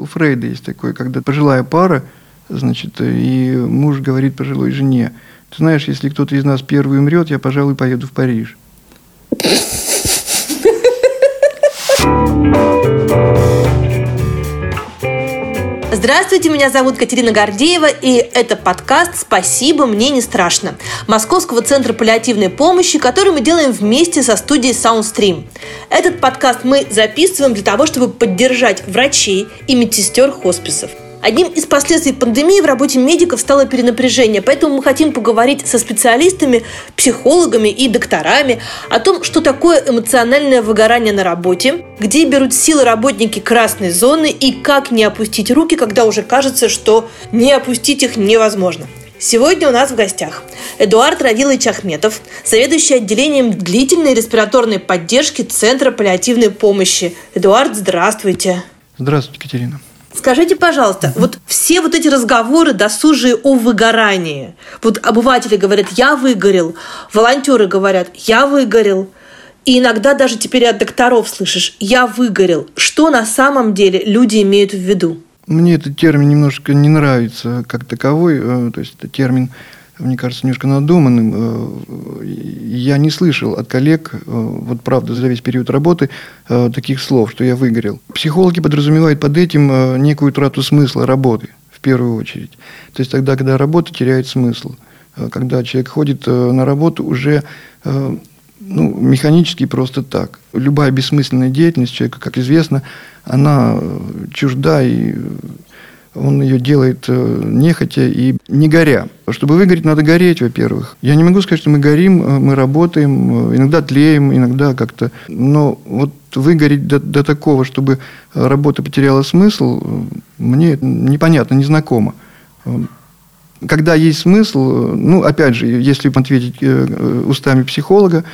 У Фрейда есть такое, когда пожилая пара, значит, и муж говорит пожилой жене, ты знаешь, если кто-то из нас первый умрет, я, пожалуй, поеду в Париж. Здравствуйте, меня зовут Катерина Гордеева, и это подкаст «Спасибо, мне не страшно» Московского центра паллиативной помощи, который мы делаем вместе со студией Soundstream. Этот подкаст мы записываем для того, чтобы поддержать врачей и медсестер хосписов – Одним из последствий пандемии в работе медиков стало перенапряжение, поэтому мы хотим поговорить со специалистами, психологами и докторами о том, что такое эмоциональное выгорание на работе, где берут силы работники красной зоны и как не опустить руки, когда уже кажется, что не опустить их невозможно. Сегодня у нас в гостях Эдуард Равилович Ахметов, заведующий отделением длительной респираторной поддержки Центра паллиативной помощи. Эдуард, здравствуйте. Здравствуйте, Катерина. Скажите, пожалуйста, вот все вот эти разговоры досужие о выгорании. Вот обыватели говорят, я выгорел, волонтеры говорят, я выгорел. И иногда даже теперь от докторов слышишь, я выгорел. Что на самом деле люди имеют в виду? Мне этот термин немножко не нравится как таковой. Э, то есть это термин мне кажется, немножко надуманным. Э, я не слышал от коллег, э, вот правда, за весь период работы, э, таких слов, что я выгорел. Психологи подразумевают под этим некую трату смысла работы, в первую очередь. То есть тогда, когда работа теряет смысл. Когда человек ходит на работу уже ну, механически просто так. Любая бессмысленная деятельность человека, как известно, она чужда и он ее делает э, нехотя и не горя. Чтобы выгореть, надо гореть, во-первых. Я не могу сказать, что мы горим, э, мы работаем, э, иногда тлеем, иногда как-то. Но вот выгореть до, до такого, чтобы работа потеряла смысл, мне непонятно, незнакомо. Когда есть смысл, ну, опять же, если ответить устами психолога,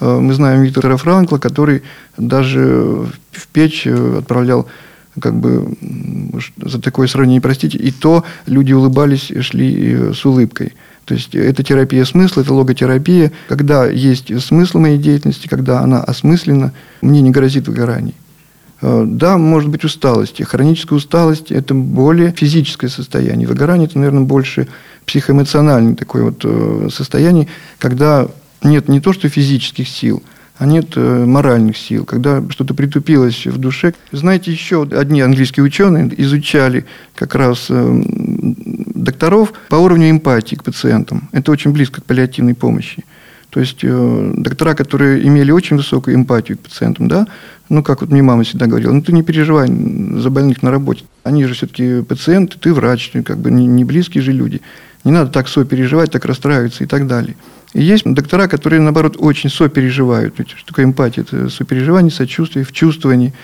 мы знаем Виктора Франкла, который даже в печь отправлял как бы за такое сравнение, простите, и то люди улыбались, шли э, с улыбкой. То есть это терапия смысла, это логотерапия. Когда есть смысл моей деятельности, когда она осмыслена, мне не грозит выгорание. Э, да, может быть усталость. Хроническая усталость – это более физическое состояние. Выгорание – это, наверное, больше психоэмоциональное такое вот э, состояние, когда нет не то что физических сил – а нет э, моральных сил, когда что-то притупилось в душе. Знаете, еще одни английские ученые изучали как раз э, докторов по уровню эмпатии к пациентам. Это очень близко к паллиативной помощи. То есть э, доктора, которые имели очень высокую эмпатию к пациентам, да, ну, как вот мне мама всегда говорила, ну, ты не переживай за больных на работе. Они же все-таки пациенты, ты врач, как бы не, не близкие же люди. Не надо так сопереживать, так расстраиваться и так далее. И есть доктора, которые, наоборот, очень сопереживают. Ведь что такое эмпатия? Это сопереживание, сочувствие, в чувствовании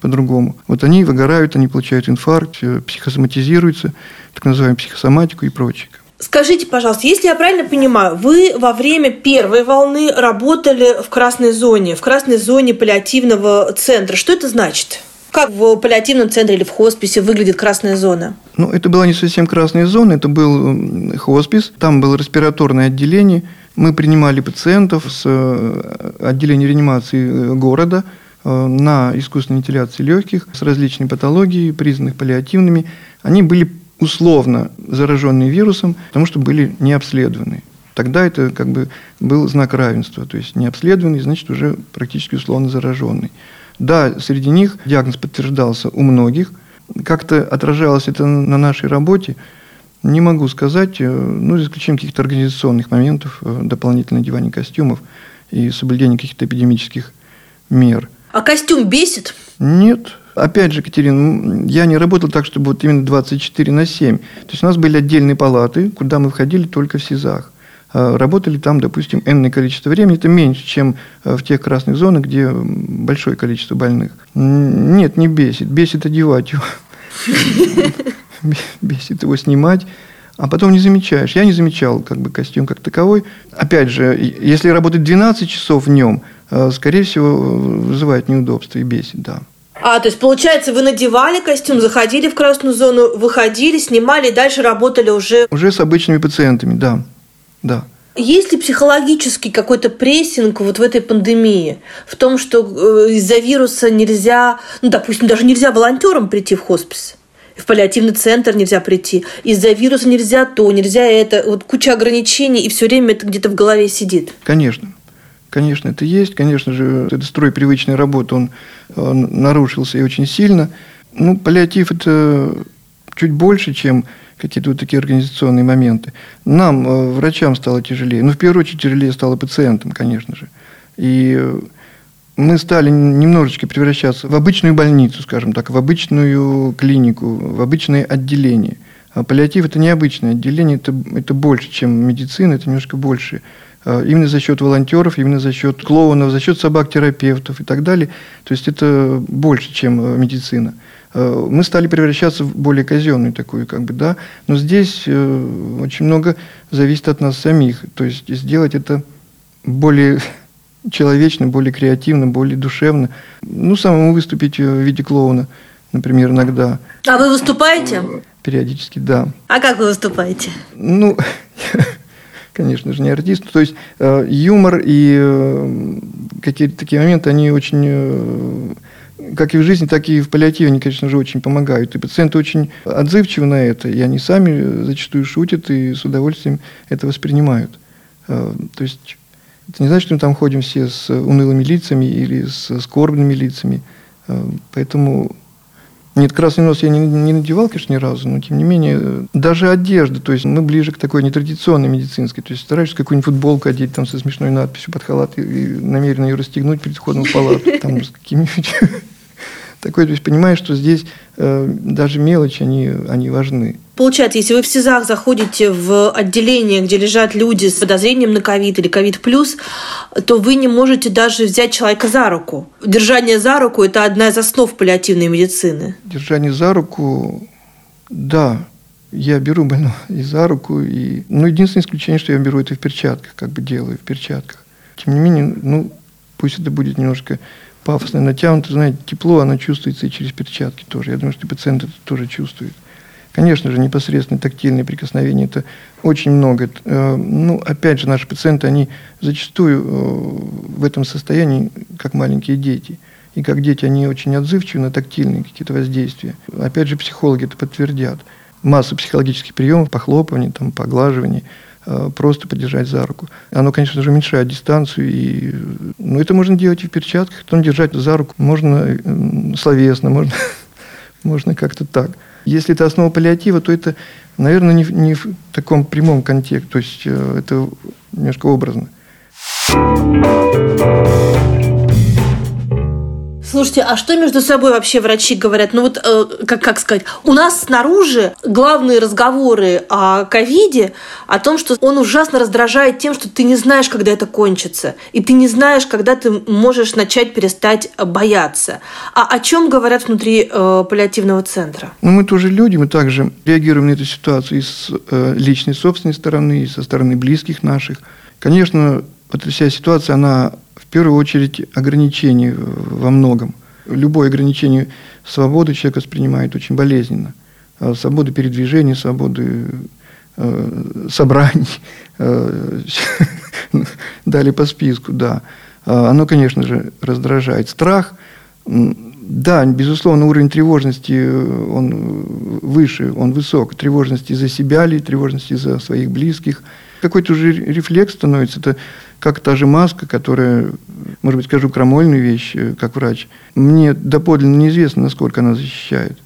по-другому. Вот они выгорают, они получают инфаркт, э, психосоматизируются, так называемую психосоматику и прочее. Скажите, пожалуйста, если я правильно понимаю, вы во время первой волны работали в красной зоне, в красной зоне паллиативного центра. Что это значит? Как в паллиативном центре или в хосписе выглядит красная зона? Ну, это была не совсем красная зона, это был хоспис. Там было респираторное отделение, мы принимали пациентов с э, отделения реанимации э, города э, на искусственной вентиляции легких с различными патологией, признанных паллиативными. Они были условно зараженные вирусом, потому что были не обследованы. Тогда это как бы был знак равенства, то есть не обследованный, значит уже практически условно зараженный. Да, среди них диагноз подтверждался у многих. Как-то отражалось это на нашей работе – не могу сказать, э, ну, за исключением каких-то организационных моментов, э, дополнительное одевание костюмов и соблюдение каких-то эпидемических мер. А костюм бесит? Нет. Опять же, Катерина, я не работал так, чтобы вот именно 24 на 7. То есть у нас были отдельные палаты, куда мы входили только в СИЗах. А работали там, допустим, энное количество времени. Это меньше, чем э, в тех красных зонах, где большое количество больных. Нет, не бесит. Бесит одевать его. бесит его снимать, а потом не замечаешь. Я не замечал как бы костюм как таковой. Опять же, если работать 12 часов в нем, э, скорее всего, вызывает неудобство и бесит, да. А, то есть, получается, вы надевали костюм, заходили в красную зону, выходили, снимали и дальше работали уже... Уже с обычными пациентами, да. Да. Есть ли психологический какой-то прессинг вот в этой пандемии? В том, что э, из-за вируса нельзя, ну, допустим, даже нельзя волонтерам прийти в хоспис? в паллиативный центр нельзя прийти, из-за вируса нельзя то, нельзя это, вот куча ограничений, и все время это где-то в голове сидит. Конечно. Конечно, это есть. Конечно же, этот строй привычной работы, он, он нарушился и очень сильно. Ну, паллиатив – это чуть больше, чем какие-то вот такие организационные моменты. Нам, э, врачам, стало тяжелее. Ну, в первую очередь, тяжелее стало пациентам, конечно же. И мы стали немножечко превращаться в обычную больницу, скажем так, в обычную клинику, в обычное отделение. А паллиатив – это не обычное отделение, это, это больше, чем медицина, это немножко больше. А именно за счет волонтеров, именно за счет клоунов, за счет собак-терапевтов и так далее. То есть это больше, чем э, медицина. А мы стали превращаться в более казенную такую, как бы, да. Но здесь э, очень много зависит от нас самих. То есть сделать это более человечно, более креативно, более душевно. Ну, самому выступить в виде клоуна, например, иногда. А вы выступаете? Периодически, да. А как вы выступаете? Ну, конечно же, не артист. То есть э, юмор и э, какие-то такие моменты, они очень, э, как и в жизни, так и в паллиативе, они, конечно же, очень помогают. И пациенты очень отзывчивы на это, и они сами зачастую шутят и с удовольствием это воспринимают. Э, то есть это не значит, что мы там ходим все с унылыми лицами или с скорбными лицами. Э, поэтому нет, красный нос я не, не надевал, конечно, ни разу, но тем не менее, даже одежда, то есть мы ближе к такой нетрадиционной медицинской, то есть стараешься какую-нибудь футболку одеть там со смешной надписью под халат и, и намеренно ее расстегнуть перед входом в палату, там с какими-нибудь такой, то есть понимаешь, что здесь э, даже мелочи, они, они важны. Получается, если вы в СИЗАх заходите в отделение, где лежат люди с подозрением на ковид или ковид плюс, то вы не можете даже взять человека за руку. Держание за руку – это одна из основ паллиативной медицины. Держание за руку, да, я беру больного и за руку, и... ну, единственное исключение, что я беру это в перчатках, как бы делаю в перчатках. Тем не менее, ну, пусть это будет немножко пафосно натянуто, знаете, тепло, оно чувствуется и через перчатки тоже. Я думаю, что пациент это тоже чувствует. Конечно же, непосредственно тактильные прикосновения – это очень много. Э, ну, опять же, наши пациенты, они зачастую э, в этом состоянии, как маленькие дети. И как дети, они очень отзывчивы на тактильные какие-то воздействия. Опять же, психологи это подтвердят. Масса психологических приемов, похлопываний, там, поглаживаний – Э, просто подержать за руку. Оно, конечно же, уменьшает дистанцию. И, ну, это можно делать и в перчатках, потом держать за руку. Можно словесно, можно, можно как-то так. Если это основа паллиатива, то это, наверное, не, не в таком прямом контексте. То есть э, это немножко образно. Слушайте, а что между собой вообще врачи говорят? Ну вот, э, как, как сказать, у нас снаружи главные разговоры о ковиде, о том, что он ужасно раздражает тем, что ты не знаешь, когда это кончится, и ты не знаешь, когда ты можешь начать перестать бояться. А о чем говорят внутри э, паллиативного центра? Ну, мы тоже люди, мы также реагируем на эту ситуацию и с э, личной собственной стороны, и со стороны близких наших. Конечно, вот вся ситуация, она в первую очередь ограничений во многом. Любое ограничение свободы человек воспринимает очень болезненно. А свободы передвижения, свободы э, собраний, э, далее по списку, да. А оно, конечно же, раздражает. Страх, да, безусловно, уровень тревожности, э, он выше, он высок. Тревожности за себя ли, тревожности за своих близких. Какой-то уже рефлекс становится. Это как та же маска, которая, может быть, скажу крамольную вещь, э, как врач. Мне доподлинно неизвестно, насколько она защищает.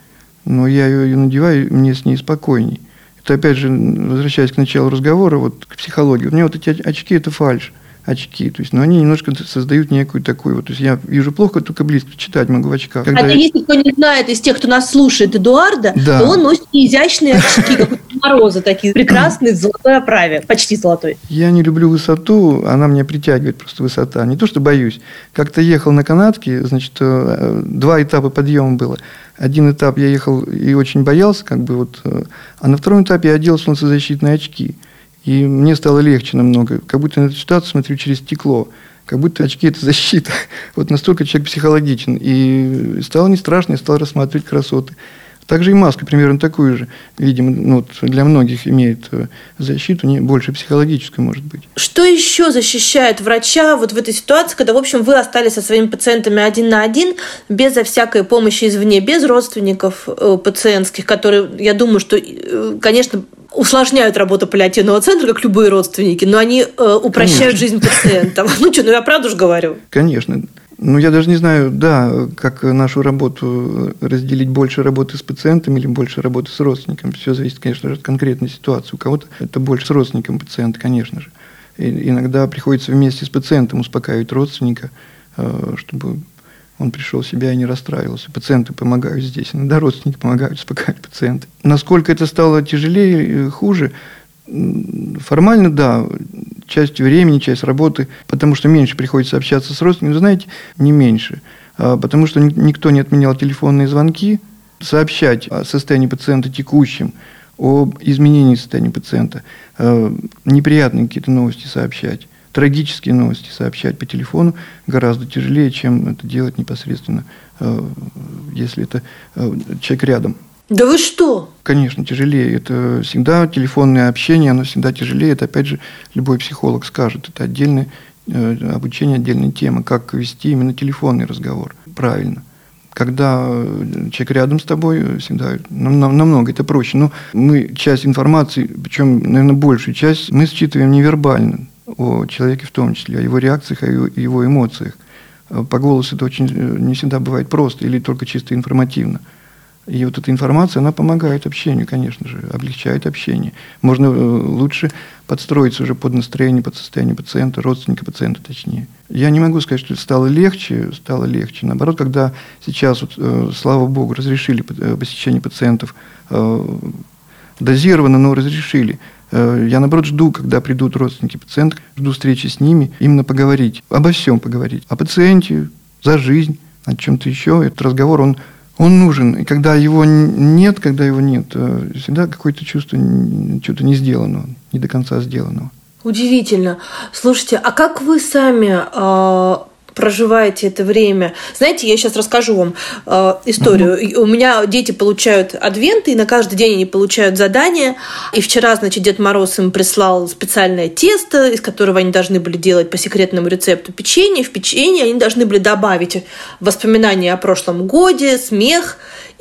Но я ее, надеваю, мне с ней спокойней. Это, опять же, возвращаясь к началу разговора, вот к психологии. У меня вот эти очки – это фальш очки. То есть, но они немножко создают некую такую вот. То есть я вижу плохо, только близко читать могу в очках. Когда а я... если кто не знает из тех, кто нас слушает, Эдуарда, да. то он носит изящные очки, как у Мороза, такие прекрасные, в золотой оправе, почти золотой. Я не люблю высоту, она меня притягивает просто высота. Не то, что боюсь. Как-то ехал на канатке, значит, э, два этапа подъема было. Один этап я ехал и очень боялся, как бы вот, э, а на втором этапе я одел солнцезащитные очки. И мне стало легче намного. Как будто на эту ситуацию смотрю через стекло. Как будто очки – это защита. Вот настолько человек психологичен. И стало не страшно, я стал рассматривать красоты. Также и маска примерно такую же, видимо, ну, вот для многих имеет э, защиту, не больше психологическую, может быть. Что еще защищает врача вот в этой ситуации, когда, в общем, вы остались со своими пациентами один на один, безо всякой помощи извне, без родственников э, пациентских, которые, я думаю, что, э, конечно, усложняют работу паллиативного центра, как любые родственники, но они э, упрощают Конечно. жизнь пациентов. Ну что, ну я правду же говорю. Конечно. Ну, я даже не знаю, да, как нашу работу разделить больше работы с пациентом или больше работы с родственником. Все зависит, конечно же, от конкретной ситуации. У кого-то это больше с родственником пациента, конечно же. И иногда приходится вместе с пациентом успокаивать родственника, э, чтобы он пришел в себя и не расстраивался. Пациенты помогают здесь, иногда родственники помогают успокаивать пациента. Насколько это стало тяжелее, хуже, формально, да, часть времени, часть работы, потому что меньше приходится общаться с родственниками, знаете, не меньше, а, потому что никто не отменял телефонные звонки, сообщать о состоянии пациента текущем, об изменении состояния пациента, а, неприятные какие-то новости сообщать, трагические новости сообщать по телефону гораздо тяжелее, чем это делать непосредственно, а, если это человек рядом. Да вы что? Конечно, тяжелее. Это всегда телефонное общение, оно всегда тяжелее. Это, опять же, любой психолог скажет. Это отдельное э, обучение, отдельная тема, как вести именно телефонный разговор правильно. Когда э, человек рядом с тобой, всегда намного это проще. Но мы часть информации, причем, наверное, большую часть, мы считываем невербально о человеке в том числе, о его реакциях, о его, его эмоциях. По голосу это очень э, не всегда бывает просто или только чисто информативно. И вот эта информация, она помогает общению, конечно же, облегчает общение. Можно э, лучше подстроиться уже под настроение, под состояние пациента, родственника пациента точнее. Я не могу сказать, что стало легче, стало легче. Наоборот, когда сейчас, вот, э, слава богу, разрешили э, посещение пациентов дозированно, но разрешили. Я, наоборот, жду, когда придут родственники пациента, жду встречи с ними, именно поговорить, обо всем поговорить. О пациенте, за жизнь, о чем-то еще. Этот разговор, он он нужен. И когда его нет, когда его нет, э, всегда какое-то чувство чего-то не сделанного, не до конца сделанного. Удивительно. Слушайте, а как вы сами э, проживаете это время. Знаете, я сейчас расскажу вам э, историю. У меня дети получают адвенты, и на каждый день они получают задания. И вчера, значит, Дед Мороз им прислал специальное тесто, из которого они должны были делать по секретному рецепту печенье. В печенье они должны были добавить воспоминания о прошлом годе, смех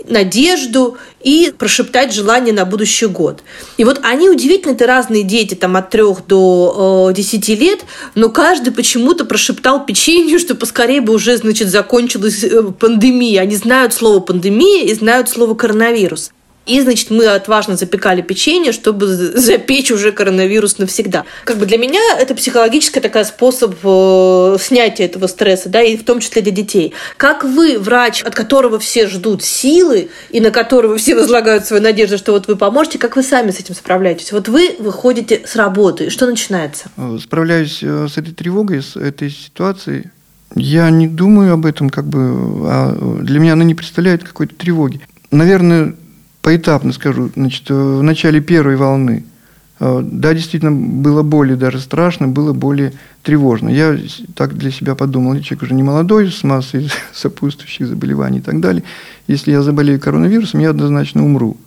надежду и прошептать желание на будущий год. И вот они удивительно, это разные дети, там от трех до э, 10 лет, но каждый почему-то прошептал печенью, что поскорее бы уже, значит, закончилась э, пандемия. Они знают слово пандемия и знают слово коронавирус. И, значит, мы отважно запекали печенье, чтобы запечь уже коронавирус навсегда. Как бы для меня это психологический такой способ э, снятия этого стресса, да, и в том числе для детей. Как вы, врач, от которого все ждут силы, и на которого все возлагают свою надежду, что вот вы поможете, как вы сами с этим справляетесь? Вот вы выходите с работы, что начинается? Э, справляюсь э, с этой тревогой, с этой ситуацией. Я не думаю об этом, как бы, а для меня она не представляет какой-то тревоги. Наверное, поэтапно скажу. Значит, э, в начале первой волны, э, да, действительно, было более даже страшно, было более тревожно. Я так для себя подумал, я человек уже не молодой, с массой сопутствующих заболеваний и так далее. Если я заболею коронавирусом, я однозначно умру.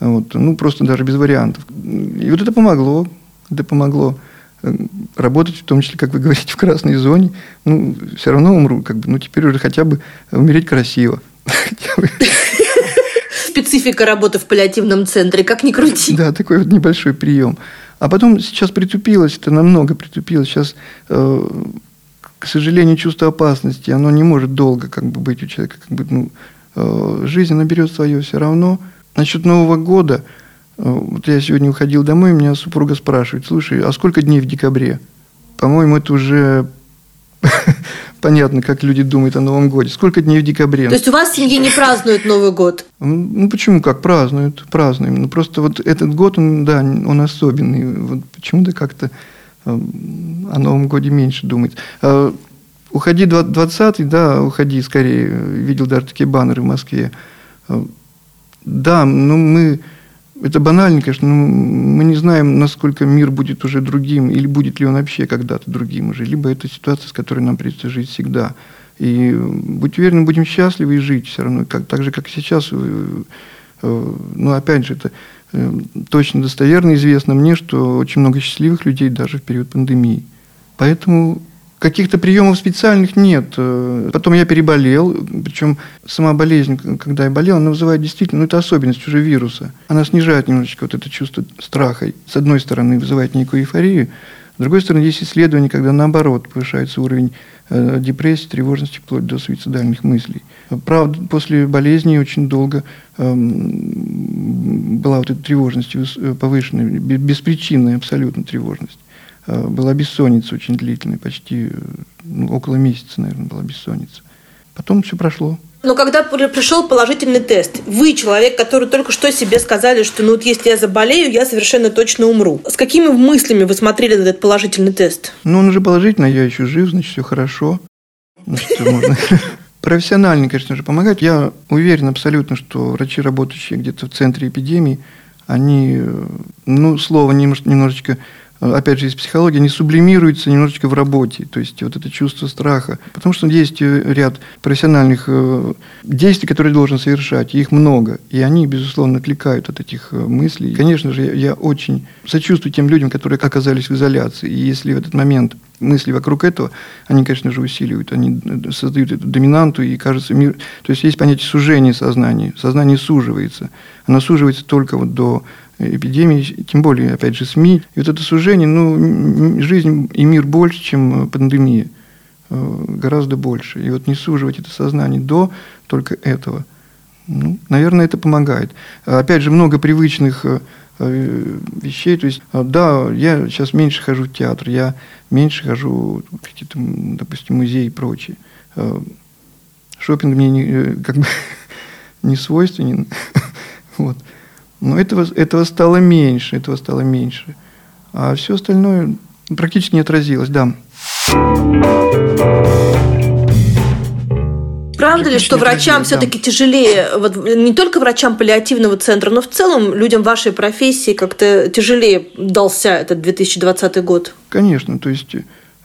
Вот, ну, просто даже без вариантов. И вот это помогло. Это помогло э, работать, в том числе, как вы говорите, в красной зоне. Ну, все равно умру. Как бы, ну, теперь уже хотя бы умереть красиво. специфика работы в паллиативном центре, как ни крути. Да, такой вот небольшой прием. А потом сейчас притупилось, это намного притупилось. Сейчас, э, к сожалению, чувство опасности, оно не может долго как бы быть у человека. Как бы, ну, э, жизнь наберет свое все равно. Насчет Нового года, э, вот я сегодня уходил домой, меня супруга спрашивает, слушай, а сколько дней в декабре? По-моему, это уже понятно, как люди думают о Новом Годе. Сколько дней в декабре? То есть у вас в семье не празднуют Новый год? Ну, почему как? Празднуют, празднуем. Ну, просто вот этот год, он, да, он особенный. Вот почему-то как-то э, о Новом Годе меньше думать. А, уходи 20-й, да, уходи скорее. Видел даже такие баннеры в Москве. А, да, ну мы это банально, конечно, но мы не знаем, насколько мир будет уже другим, или будет ли он вообще когда-то другим уже. Либо это ситуация, с которой нам придется жить всегда. И будь уверены, будем счастливы и жить все равно. Как, так же, как сейчас, Но опять же, это точно достоверно известно мне, что очень много счастливых людей даже в период пандемии. Поэтому Каких-то приемов специальных нет. Э, потом я переболел, причем сама болезнь, когда я болел, она вызывает действительно, ну это особенность уже вируса. Она снижает немножечко вот это чувство страха. С одной стороны, вызывает некую эйфорию, с другой стороны, есть исследования, когда наоборот повышается уровень э, депрессии, тревожности, вплоть до суицидальных мыслей. Правда, после болезни очень долго э, была вот эта тревожность э, повышенная, беспричинная абсолютно тревожность. Э, была бессонница очень длительная, почти ну, около месяца, наверное, была бессонница. Потом все прошло. Но когда пришел положительный тест, вы человек, который только что себе сказали, что ну вот если я заболею, я совершенно точно умру. С какими мыслями вы смотрели на этот положительный тест? Ну, он уже положительный, я еще жив, значит, все хорошо. Значит, можно профессионально, конечно же, помогать. Я уверен абсолютно, что врачи, работающие где-то в центре эпидемии, они, э, ну, слово немножечко опять же, из психологии, они сублимируются немножечко в работе, то есть вот это чувство страха. Потому что есть э, ряд профессиональных э, действий, которые должен совершать, и их много, и они, безусловно, отвлекают от этих э, мыслей. Конечно же, я очень сочувствую тем людям, которые оказались в изоляции, и если в этот момент мысли вокруг этого, они, конечно же, усиливают, они создают эту доминанту, и кажется мир... То есть есть понятие сужения сознания, сознание суживается. Оно суживается только вот до эпидемии, тем более, опять же, СМИ. И вот это сужение, ну, жизнь и мир больше, чем пандемия. Э, гораздо больше. И вот не суживать это сознание до только этого. Ну, наверное, это помогает. Опять же, много привычных э, э, вещей. То есть, да, я сейчас меньше хожу в театр, я меньше хожу в какие-то, допустим, музеи и прочее. Шопинг мне не, как бы не свойственен. вот. Но этого, этого стало меньше, этого стало меньше. А все остальное практически не отразилось, да. Правда ли, что врачам все-таки да. тяжелее, вот не только врачам паллиативного центра, но в целом людям вашей профессии как-то тяжелее дался этот 2020 год? Конечно, то есть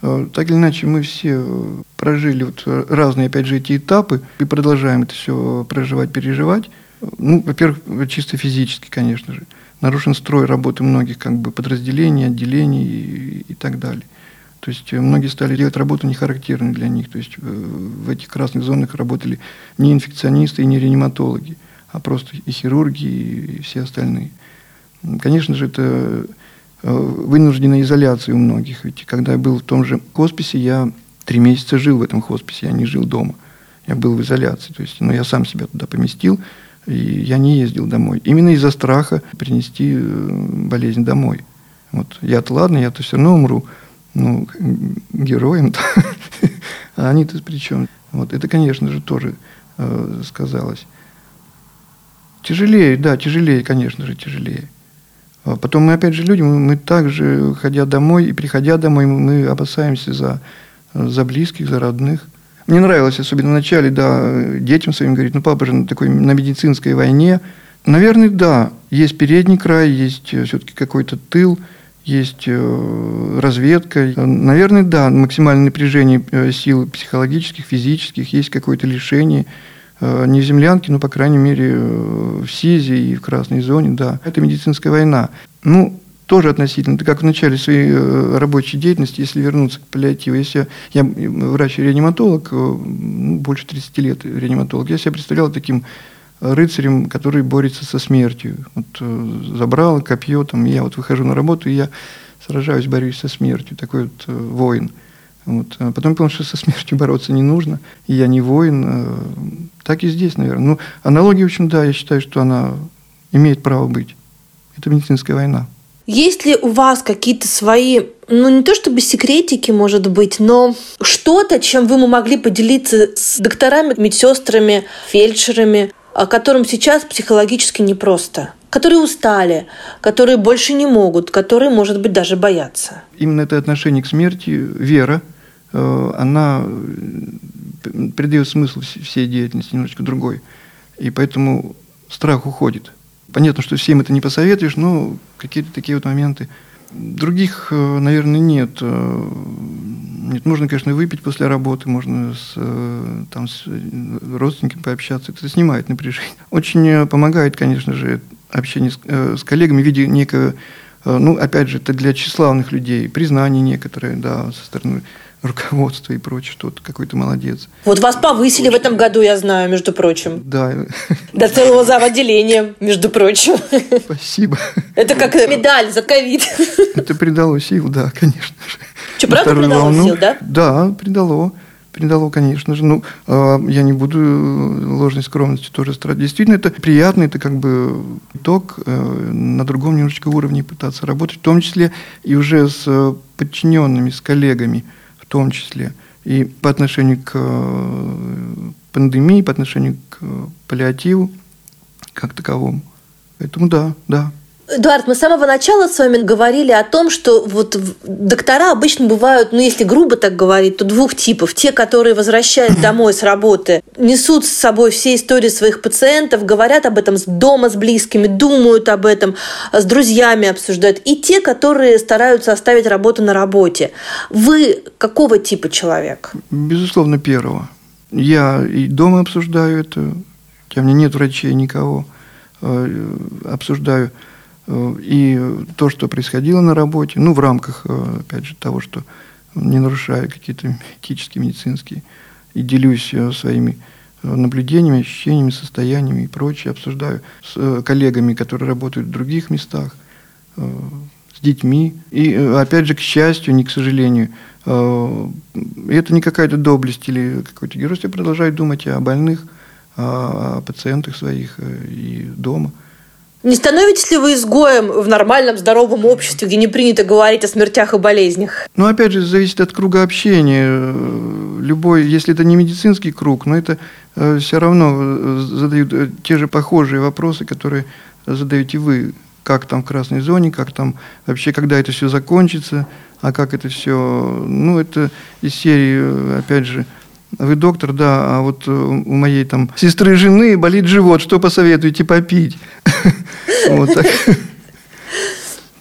э, так или иначе мы все э, прожили вот разные, опять же, эти этапы и продолжаем это все проживать, переживать. Ну, во-первых, чисто физически, конечно же. Нарушен строй работы многих как бы, подразделений, отделений и, и так далее. То есть э, многие стали делать работу не характерной для них. То есть э, в этих красных зонах работали не инфекционисты и не реаниматологи, а просто и хирурги, и все остальные. Конечно же, это э, вынужденная изоляция у многих. Ведь когда я был в том же хосписе, я три месяца жил в этом хосписе, я не жил дома. Я был в изоляции. То есть, ну, я сам себя туда поместил, и я не ездил домой. Именно из-за страха принести э, болезнь домой. Вот я-то ладно, я-то все равно умру. Ну, героем-то. а они-то при чем? Вот это, конечно же, тоже э, сказалось. Тяжелее, да, тяжелее, конечно же, тяжелее. А потом мы, опять же, люди, мы, мы также, ходя домой и приходя домой, мы опасаемся за, за близких, за родных. Мне нравилось, особенно в начале, да, детям своим говорить, ну, папа же на такой, на медицинской войне. Наверное, да, есть передний край, есть э, все-таки какой-то тыл, есть э, разведка. Наверное, да, максимальное напряжение э, сил психологических, физических, есть какое-то лишение. Не в землянке, но, по крайней мере, в СИЗе и в красной зоне, да. Это медицинская война. Ну, тоже относительно, как в начале своей э, рабочей деятельности, если вернуться к паллиативу, если я, я врач-реаниматолог, э, ну, больше 30 лет реаниматолог, я себя представлял таким рыцарем, который борется со смертью. Вот э, забрал копье, там, я вот выхожу на работу, и я сражаюсь, борюсь со смертью, такой вот воин. Вот. А потом понял, что со смертью бороться не нужно, и я не воин. Так и здесь, наверное. Ну, аналогия, в общем, да, я считаю, что она имеет право быть. Это медицинская война. Есть ли у вас какие-то свои, ну не то чтобы секретики, может быть, но что-то, чем вы могли поделиться с докторами, медсестрами, фельдшерами, которым сейчас психологически непросто? которые устали, которые больше не могут, которые, может быть, даже боятся. Именно это отношение к смерти, вера, э, она придает смысл всей деятельности немножечко другой. И поэтому страх уходит. Понятно, что всем это не посоветуешь, но какие-то такие вот моменты Других, э, наверное, нет. Э, нет, можно, конечно, выпить после работы, можно с, э, там, с родственниками пообщаться. Это снимает напряжение. Очень помогает, конечно же, общение с, с коллегами в виде некого, ну, опять же, это для тщеславных людей, признание некоторое, да, со стороны руководство и прочее, что то какой то молодец. Вот вас повысили в этом году, я знаю, между прочим. Да. До целого зав. отделения, между прочим. Спасибо. Это как медаль за ковид. Это придало сил, да, конечно же. Что, правда придало волну. сил, да? Да, придало. Придало, конечно же. Ну, а, я не буду ложной скромности тоже страдать. Действительно, это приятно, это как бы итог э, на другом немножечко уровне пытаться работать, в том числе и уже с подчиненными, с коллегами – в том числе. И по отношению к э, пандемии, по отношению к паллиативу как таковому. Поэтому да, да, Эдуард, мы с самого начала с вами говорили о том, что вот доктора обычно бывают, ну если грубо так говорить, то двух типов. Те, которые возвращаясь домой с работы, несут с собой все истории своих пациентов, говорят об этом с дома с близкими, думают об этом, с друзьями обсуждают. И те, которые стараются оставить работу на работе. Вы какого типа человек? Безусловно, первого. Я и дома обсуждаю это, у меня нет врачей никого, э, обсуждаю Э, и то, что происходило на работе, ну, в рамках, э, опять же, того, что не нарушая какие-то этические, медицинские, и делюсь э, своими наблюдениями, ощущениями, состояниями и прочее, обсуждаю с коллегами, которые работают в других местах, с детьми. И, опять же, к счастью, не к сожалению, это не какая-то доблесть или какое-то геройство, я продолжаю думать о больных, о пациентах своих и дома – не становитесь ли вы изгоем в нормальном, здоровом обществе, где не принято говорить о смертях и болезнях? Ну, опять же, зависит от круга общения. Любой, если это не медицинский круг, но это э, все равно э, задают э, те же похожие вопросы, которые задаете вы. Как там в красной зоне, как там вообще, когда это все закончится, а как это все... Ну, это из серии, опять же, вы доктор, да, а вот у моей там сестры жены болит живот, что посоветуете попить?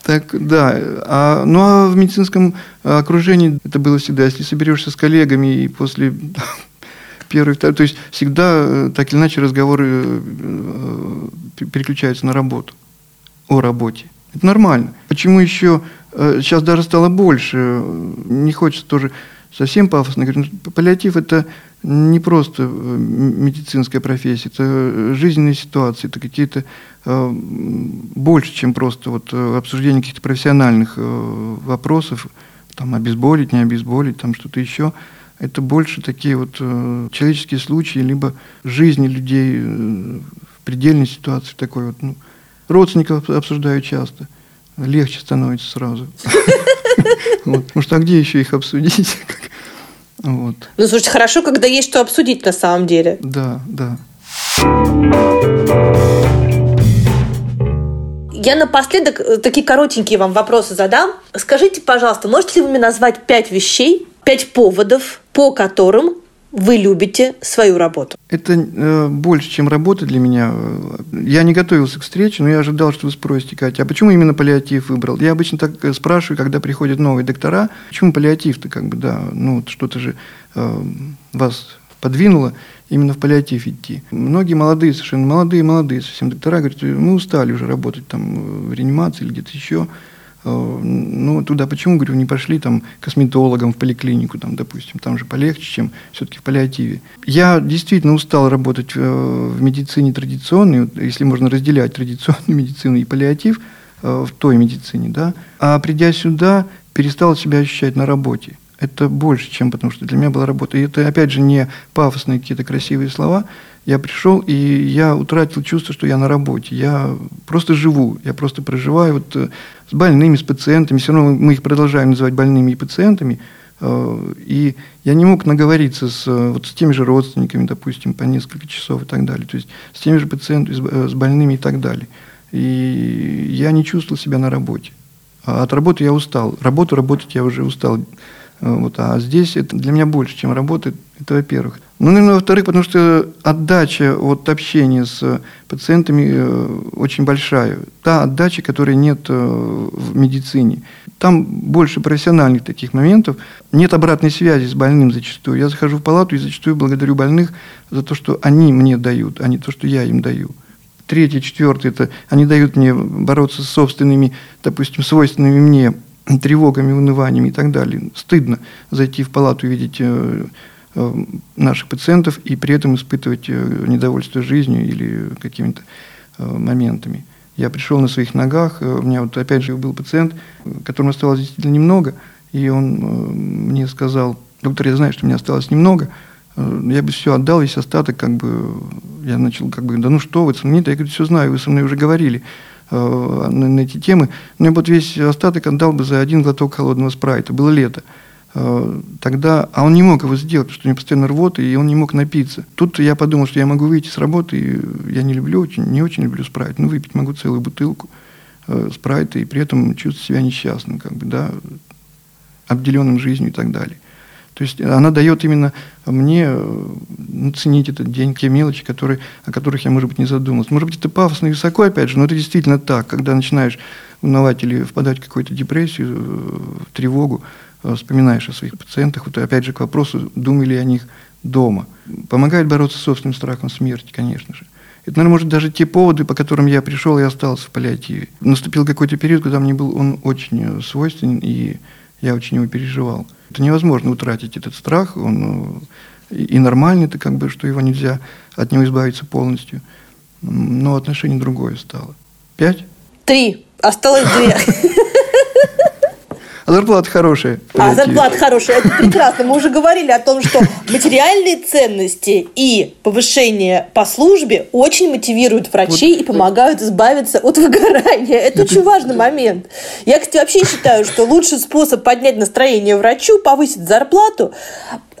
Так. Да. А, ну, а в медицинском окружении это было всегда. Если соберешься с коллегами и после первый, второй, то есть всегда э, так или иначе разговоры э, переключаются на работу, о работе. Это нормально. Почему еще сейчас э, даже стало больше? Не хочется тоже совсем пафосно говорить. Паллиатив – это не просто медицинская профессия, это жизненные ситуации, это какие-то Э, больше, чем просто вот э, обсуждение каких-то профессиональных э, вопросов, там обезболить, не обезболить, там что-то еще. Это больше такие вот человеческие случаи, либо жизни людей в предельной ситуации такой вот. Ну, родственников обсуждаю часто. Легче становится сразу. Потому что а где еще их обсудить? Вот. Ну, слушайте, хорошо, когда есть что обсудить на самом деле. Да, да. Я напоследок э, такие коротенькие вам вопросы задам. Скажите, пожалуйста, можете ли вы мне назвать пять вещей, пять поводов, по которым вы любите свою работу? Это э, больше, чем работа для меня. Я не готовился к встрече, но я ожидал, что вы спросите, Катя, а почему именно паллиатив выбрал? Я обычно так э, спрашиваю, когда приходят новые доктора, почему паллиатив-то, как бы, да, ну, что-то же э, вас подвинуло именно в паллиатив идти. Многие молодые, совершенно молодые, молодые совсем доктора говорят, мы устали уже работать там в реанимации или где-то еще. Э, ну, туда почему, говорю, не пошли там косметологом в поликлинику, там, допустим, там же полегче, чем все-таки в паллиативе. Я действительно устал работать э, в медицине традиционной, если можно разделять традиционную медицину и паллиатив э, в той медицине, да, а придя сюда, перестал себя ощущать на работе это больше, чем потому что для меня была работа. И это, опять же, не пафосные какие-то красивые слова. Я пришел, и я утратил чувство, что я на работе. Я просто живу, я просто проживаю вот э, с больными, с пациентами. Все равно мы их продолжаем называть больными и пациентами. Э, и я не мог наговориться с, э, вот, с теми же родственниками, допустим, по несколько часов и так далее. То есть с теми же пациентами, с больными и так далее. И я не чувствовал себя на работе. А от работы я устал. Работу работать я уже устал Вот, а здесь это для меня больше, чем работа, это во-первых. Ну, наверное, во-вторых, потому что отдача от общения с пациентами э, очень большая. Та отдача, которой нет э, в медицине. Там больше профессиональных таких моментов. Нет обратной связи с больным зачастую. Я захожу в палату и зачастую благодарю больных за то, что они мне дают, а не то, что я им даю. Третье, четвертое, это они дают мне бороться с собственными, допустим, свойственными мне тревогами, унываниями и так далее. Стыдно зайти в палату видеть э, Э, наших пациентов и при этом испытывать э, недовольство жизнью или какими-то моментами. Я пришел на своих ногах, у меня вот опять же был пациент, которому осталось действительно немного, и он мне сказал, доктор, я знаю, что мне осталось немного, я бы все отдал, весь остаток, как бы, я начал, как бы, да ну что вы, нет, я говорю, все знаю, вы со мной уже говорили на, на эти темы, но я вот весь остаток отдал бы за один глоток холодного спрайта, было лето. Э, тогда, а он не мог его сделать, потому что у него постоянно рвота, и он не мог напиться. Тут я подумал, что я могу выйти с работы, и я не люблю, очень, не очень люблю спрайт, но выпить могу целую бутылку э, спрайта, и при этом чувствовать себя несчастным, как бы, да, обделенным жизнью и так далее. То есть она дает именно мне ну, ценить этот день, те мелочи, которые, о которых я, может быть, не задумался. Может быть, это пафосно и высоко, опять же, но это действительно так. Когда начинаешь унывать или впадать в какую-то депрессию, в тревогу, Э, вспоминаешь о своих пациентах, вот опять же к вопросу, думали о них дома. Помогает бороться с собственным страхом смерти, конечно же. Это, наверное, может даже те поводы, по которым я пришел и остался в паллиативе. Наступил какой-то период, когда мне был он очень э, свойственен, и я очень его переживал. Это невозможно утратить этот страх, он э, и нормальный, это как бы, что его нельзя от него избавиться полностью. Но отношение другое стало. Пять? Три. Осталось две. А зарплата хорошая. А зарплата хорошая, это прекрасно. Мы уже говорили о том, что материальные ценности и повышение по службе очень мотивируют врачей вот. и помогают избавиться от выгорания. Это, это очень важный момент. Я, кстати, вообще считаю, что лучший способ поднять настроение врачу, повысить зарплату,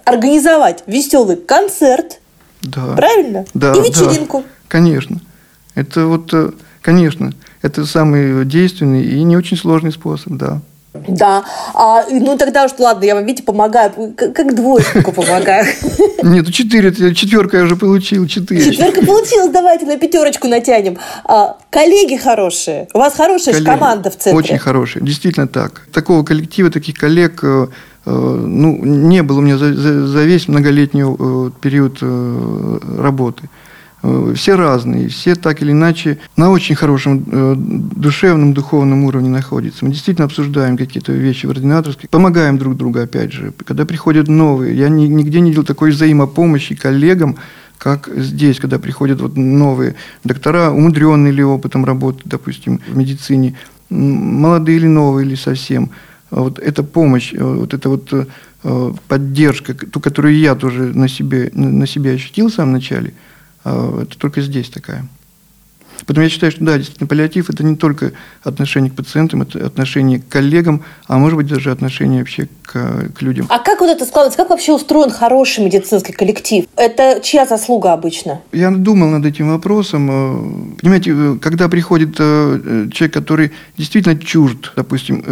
организовать веселый концерт. Да. Правильно? Да. И вечеринку. Да, конечно. Это вот, э, конечно, это самый действенный и не очень сложный способ, да. Да. А, ну тогда уж ладно, я вам, видите, помогаю. Как, как двоечнику помогаю. Нет, ну четыре, четверка я уже получил, четыре. Четверка получилась, давайте на пятерочку натянем. А, коллеги хорошие. У вас хорошая коллеги, команда в центре. Очень хорошая, действительно так. Такого коллектива, таких коллег э, э, ну, не было у меня за, за, за весь многолетний э, период работы. Э, все разные, все так или иначе на очень хорошем э, душевном, духовном уровне находятся. Мы действительно обсуждаем какие-то вещи в ординаторской, помогаем друг другу, опять же. Когда приходят новые, я ни, нигде не видел такой взаимопомощи коллегам, как здесь, когда приходят вот новые доктора, умудренные ли опытом работы, допустим, в медицине, молодые или новые, или совсем. А вот эта помощь, э, вот эта вот поддержка, ту, которую я тоже на себе, на себе ощутил в самом начале – это только здесь такая. Поэтому я считаю, что да, действительно, паллиатив – это не только отношение к пациентам, это отношение к коллегам, а может быть даже отношение вообще к, к людям. А как вот это складывается? Как вообще устроен хороший медицинский коллектив? Это чья заслуга обычно? Я думал над этим вопросом. Э, понимаете, э, когда приходит э, человек, который действительно чужд, допустим,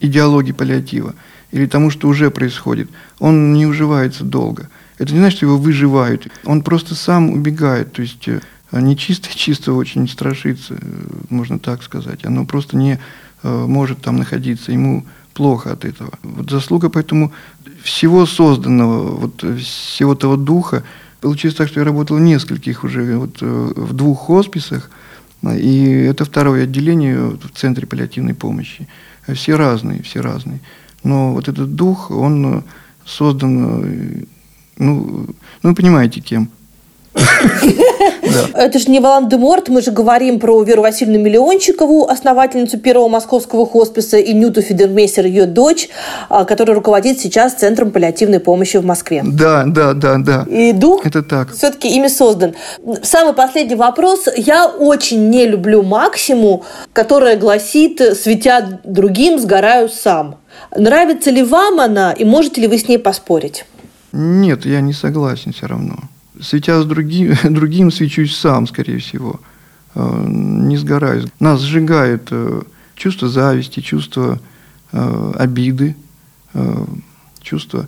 идеологии паллиатива, или тому, что уже происходит, он не уживается долго – это не значит, что его выживают. Он просто сам убегает. То есть э, нечистое чисто очень страшится, э, можно так сказать. Оно просто не э, может там находиться. Ему плохо от этого. Вот заслуга поэтому всего созданного, вот всего того духа, получилось так, что я работал в нескольких уже, вот в двух хосписах, и это второе отделение в Центре паллиативной помощи. Все разные, все разные. Но вот этот дух, он создан ну, ну, понимаете, кем. Это же не Волан-де-Морт, мы же говорим про Веру Васильевну Миллиончикову, основательницу первого московского хосписа, и Нюту Фидермейстер, ее дочь, а, которая руководит сейчас Центром паллиативной помощи в Москве. Да, да, да, да. И дух Это так. все-таки ими создан. Самый последний вопрос. Я очень не люблю Максиму, которая гласит «светя другим, сгораю сам». Нравится ли вам она, и можете ли вы с ней поспорить? Нет, я не согласен все равно. Светя с другим, другим свечусь сам, скорее всего. Э, не сгораю. Нас сжигает э, чувство зависти, чувство э, обиды, чувство.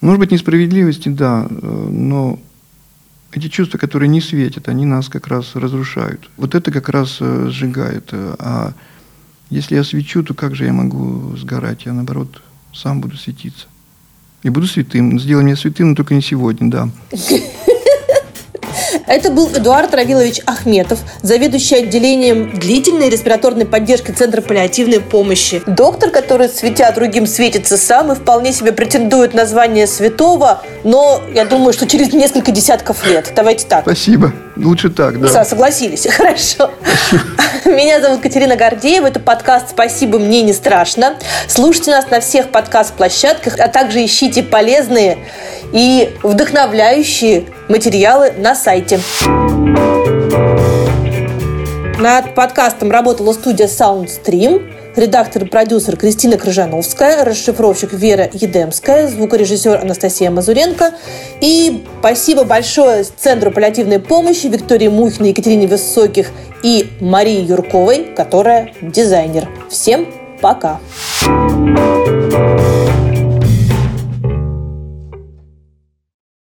Может быть, несправедливости, да, но эти чувства, которые не светят, они нас как раз разрушают. Вот это как раз сжигает. А если я свечу, то как же я могу сгорать? Я, наоборот, сам буду светиться. И буду святым. Сделай меня святым, но только не сегодня, да. Это был Эдуард Равилович Ахметов, заведующий отделением длительной респираторной поддержки Центра паллиативной помощи. Доктор, который, светя другим, светится сам и вполне себе претендует на звание святого, но я думаю, что через несколько десятков лет. Давайте так. Спасибо. Лучше так, да. Согласились. Хорошо. Меня зовут Катерина Гордеева. Это подкаст «Спасибо, мне не страшно». Слушайте нас на всех подкаст-площадках, а также ищите полезные и вдохновляющие материалы на сайте. Над подкастом работала студия SoundStream, редактор и продюсер Кристина Крыжановская, расшифровщик Вера Едемская, звукорежиссер Анастасия Мазуренко. И спасибо большое Центру паллиативной помощи Виктории Мухиной, Екатерине Высоких и Марии Юрковой, которая дизайнер. Всем пока! you